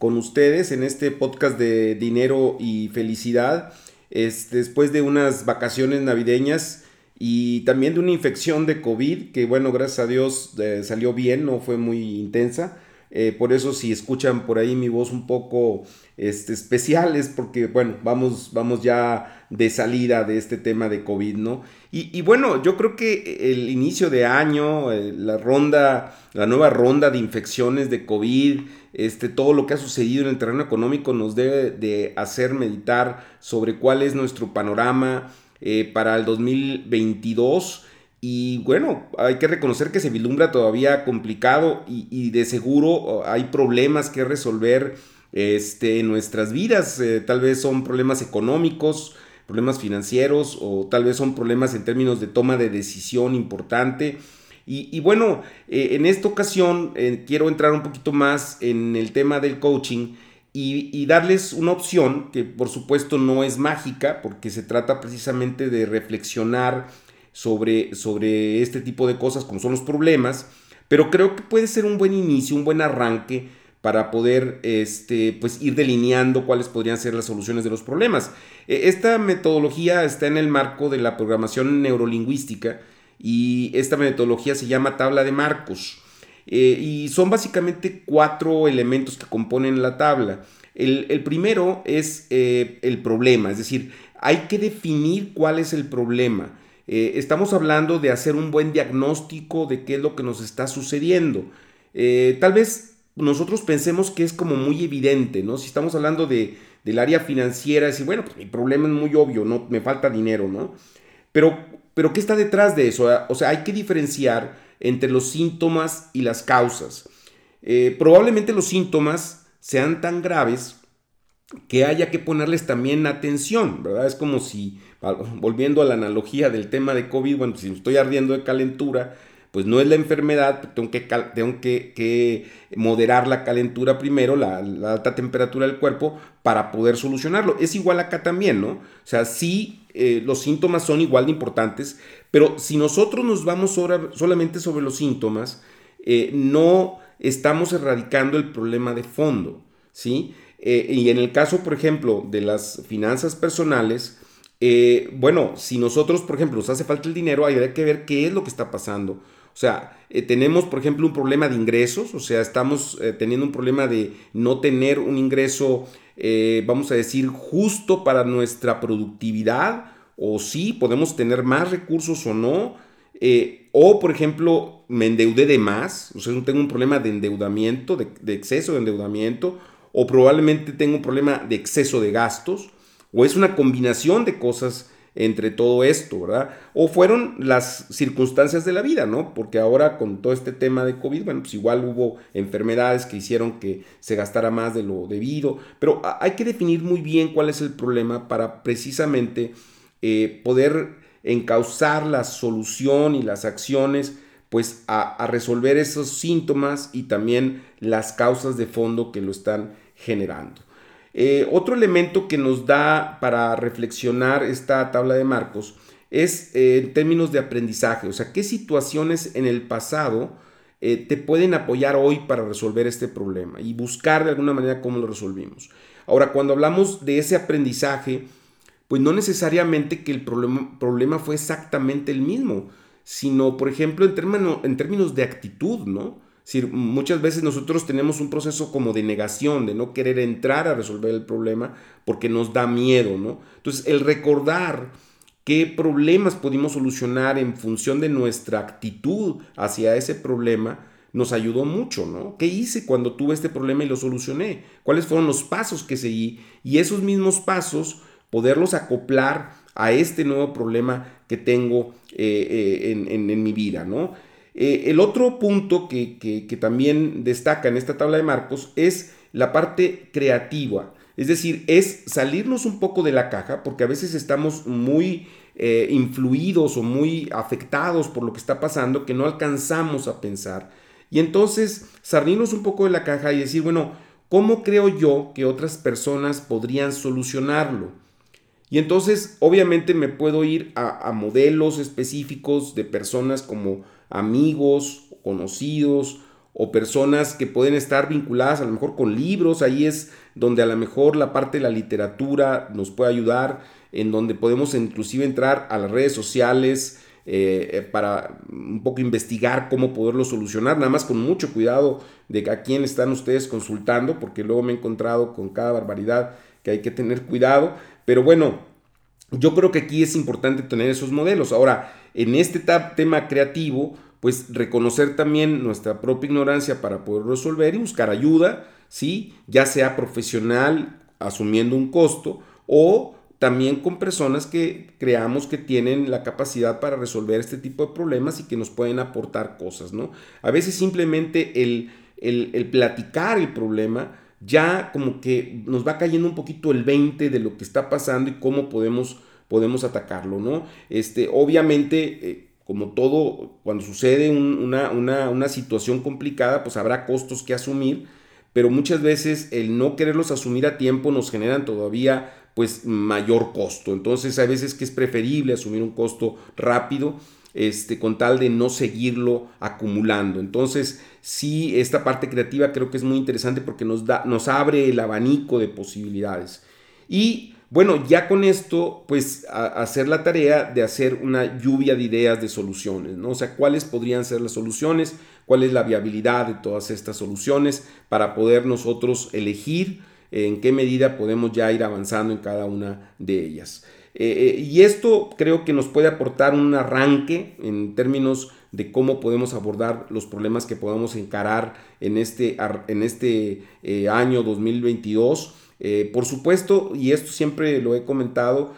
con ustedes en este podcast de dinero y felicidad después de unas vacaciones navideñas y también de una infección de COVID que bueno, gracias a Dios eh, salió bien, no fue muy intensa. Eh, por eso si escuchan por ahí mi voz un poco este, especial es porque, bueno, vamos, vamos ya de salida de este tema de COVID, ¿no? Y, bueno, yo creo que el inicio de año, eh, la ronda, la nueva ronda de infecciones de COVID, este, todo lo que ha sucedido en el terreno económico nos debe de hacer meditar sobre cuál es nuestro panorama eh, para el 2022 y bueno, hay que reconocer que se vislumbra todavía complicado y, de seguro oh, hay problemas que resolver este, en nuestras vidas. Eh, tal vez son problemas económicos, problemas financieros o tal vez son problemas en términos de toma de decisión importante. Y, bueno, eh, en esta ocasión eh, quiero entrar un poquito más en el tema del coaching y, y, darles una opción que por supuesto no es mágica porque se trata precisamente de reflexionar sobre, sobre este tipo de cosas como son los problemas, pero creo que puede ser un buen inicio, un buen arranque para poder este, pues, ir delineando cuáles podrían ser las soluciones de los problemas. E, esta metodología está en el marco de la programación neurolingüística y esta metodología se llama tabla de marcos. Eh, y son básicamente cuatro elementos que componen la tabla. El, primero es eh, el problema, es decir, hay que definir cuál es el problema. Eh, estamos hablando de hacer un buen diagnóstico de qué es lo que nos está sucediendo. Tal vez nosotros pensemos que es como muy evidente, ¿no? Si estamos hablando de, del área financiera, decir, bueno, pues mi problema es muy obvio, ¿no? Me falta dinero, ¿no? Pero, pero ¿qué está detrás de eso? O sea, hay que diferenciar entre los síntomas y las causas. Eh, probablemente los síntomas sean tan graves que haya que ponerles también atención, ¿verdad? Es como si, volviendo a la analogía del tema de COVID, bueno, si estoy ardiendo de calentura, pues no es la enfermedad, tengo que, tengo que, moderar la calentura primero, la, alta temperatura del cuerpo, para poder solucionarlo. Es igual acá también, ¿no? O sea, sí, eh, los síntomas son igual de importantes, pero si nosotros nos vamos solamente sobre los síntomas, eh, no estamos erradicando el problema de fondo, ¿sí? Eh, y en el caso, por ejemplo, de las finanzas personales, bueno, si nosotros, por ejemplo, nos hace falta el dinero, hay que ver qué es lo que está pasando. O sea, eh, tenemos, por ejemplo, un problema de ingresos, o sea, estamos teniendo un problema de no tener un ingreso, vamos a decir, justo para nuestra productividad, o sí, podemos tener más recursos o no. o, por ejemplo, me endeudé de más, o sea, tengo un problema de endeudamiento, de exceso de endeudamiento, o probablemente tengo un problema de exceso de gastos, o es una combinación de cosas entre todo esto, ¿verdad? O fueron las circunstancias de la vida, ¿no? Porque ahora con todo este tema de COVID, bueno, pues igual hubo enfermedades que hicieron que se gastara más de lo debido, pero hay que definir muy bien cuál es el problema para precisamente eh, poder encauzar la solución y las acciones pues a, resolver esos síntomas y también las causas de fondo que lo están generando. Eh, otro elemento que nos da para reflexionar esta tabla de marcos es eh, en términos de aprendizaje, o sea, qué situaciones en el pasado eh, te pueden apoyar hoy para resolver este problema y buscar de alguna manera cómo lo resolvimos. Ahora, cuando hablamos de ese aprendizaje, pues no necesariamente que el problema, problema fue exactamente el mismo, sino, por ejemplo, en, en términos de actitud, ¿no? Si muchas veces nosotros tenemos un proceso como de negación, de no querer entrar a resolver el problema porque nos da miedo, ¿no? Entonces, el recordar qué problemas pudimos solucionar en función de nuestra actitud hacia ese problema, nos ayudó mucho, ¿no? ¿Qué hice cuando tuve este problema y lo solucioné? ¿Cuáles fueron los pasos que seguí? Y esos mismos pasos, poderlos acoplar a este nuevo problema que tengo eh, eh, en, mi vida, ¿no? Eh, el otro punto que, también destaca en esta tabla de marcos es la parte creativa. Es decir, es salirnos un poco de la caja porque a veces estamos muy eh, influidos o muy afectados por lo que está pasando que no alcanzamos a pensar. Y entonces salirnos un poco de la caja y decir, bueno, ¿cómo creo yo que otras personas podrían solucionarlo? Y entonces, obviamente, me puedo ir a modelos específicos de personas como amigos, conocidos o personas que pueden estar vinculadas a lo mejor con libros, ahí es donde a lo mejor la parte de la literatura nos puede ayudar, en donde podemos inclusive entrar a las redes sociales eh, eh, para un poco investigar cómo poderlo solucionar, nada más con mucho cuidado de a quién están ustedes consultando, porque luego me he encontrado con cada barbaridad que hay que tener cuidado, pero bueno, yo creo que aquí es importante tener esos modelos. Ahora, en este tema creativo, pues reconocer también nuestra propia ignorancia para poder resolver y buscar ayuda, ¿sí? Ya sea profesional, asumiendo un costo, o también con personas que creamos que tienen la capacidad para resolver este tipo de problemas y que nos pueden aportar cosas, ¿no? A veces simplemente el, el, platicar el problema ya como que nos va cayendo un poquito el 20 de lo que está pasando y cómo podemos, podemos atacarlo, ¿no? Este, obviamente... Eh, como todo, cuando sucede una, una, situación complicada, pues habrá costos que asumir, pero muchas veces el no quererlos asumir a tiempo nos generan todavía pues mayor costo. Entonces hay veces que es preferible asumir un costo rápido este, con tal de no seguirlo acumulando. Entonces, sí, esta parte creativa creo que es muy interesante porque nos, da, nos abre el abanico de posibilidades. Y bueno, ya con esto, pues hacer la tarea de hacer una lluvia de ideas de soluciones, ¿no? O sea, cuáles podrían ser las soluciones, cuál es la viabilidad de todas estas soluciones para poder nosotros elegir en qué medida podemos ya ir avanzando en cada una de ellas. Eh, eh, y esto creo que nos puede aportar un arranque en términos de cómo podemos abordar los problemas que podamos encarar en este, en este eh, año 2022 eh, por supuesto, y esto siempre lo he comentado,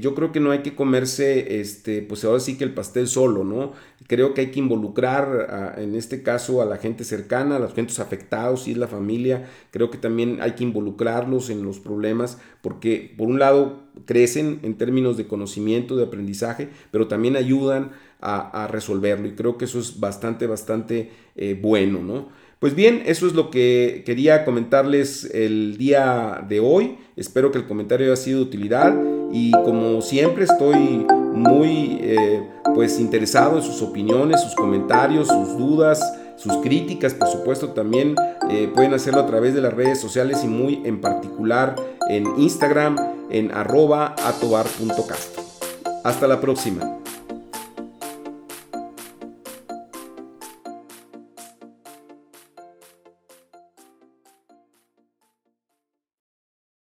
yo creo que no hay que comerse, este, pues ahora sí que el pastel solo, ¿no? Creo que hay que involucrar, en este caso, a la gente cercana, a los gentes afectados, si es la familia, creo que también hay que involucrarlos en los problemas, porque por un lado crecen en términos de conocimiento, de aprendizaje, pero también ayudan a, resolverlo, y creo que eso es bastante, bastante eh, bueno, ¿no? Pues bien, eso es lo que quería comentarles el día de hoy. Espero que el comentario haya sido de utilidad y como siempre estoy muy eh, pues interesado en sus opiniones, sus comentarios, sus dudas, sus críticas, por supuesto también eh, pueden hacerlo a través de las redes sociales y muy en particular en Instagram en arroba atobar.cast. Hasta la próxima.